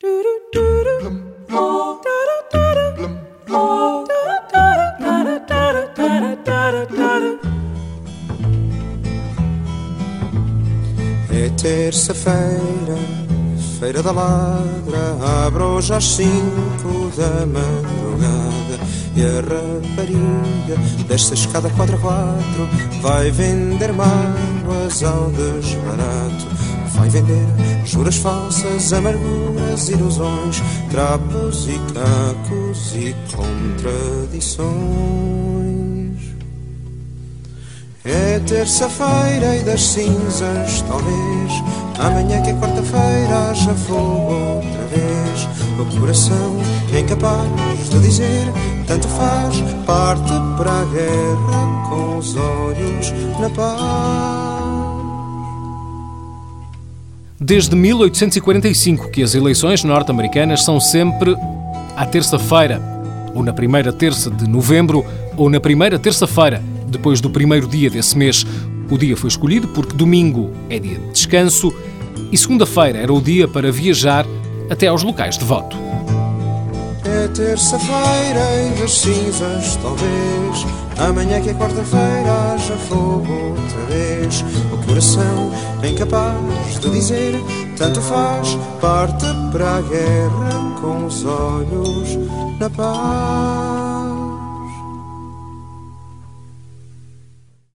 É terça-feira, feira da ladra, abre hoje às cinco da madrugada e a rapariga desta escada 4 a 4 vai vender mágoas ao desbarato. Vai vender juras falsas, amarguras, ilusões, trapos e cacos e contradições. É terça-feira e das cinzas, talvez. Amanhã que é quarta-feira, haja fogo outra vez. O coração é incapaz de dizer, tanto faz, parte para a guerra com os olhos na paz. Desde 1845 que as eleições norte-americanas são sempre à terça-feira, ou na primeira terça de novembro, ou na primeira terça-feira depois do primeiro dia desse mês. O dia foi escolhido porque domingo é dia de descanso e segunda-feira era o dia para viajar até aos locais de voto. É terça-feira e das cinzas, talvez. Amanhã que é quarta-feira, haja fogo outra vez. Coração incapaz de dizer, tanto faz, parte para a guerra com os olhos na paz.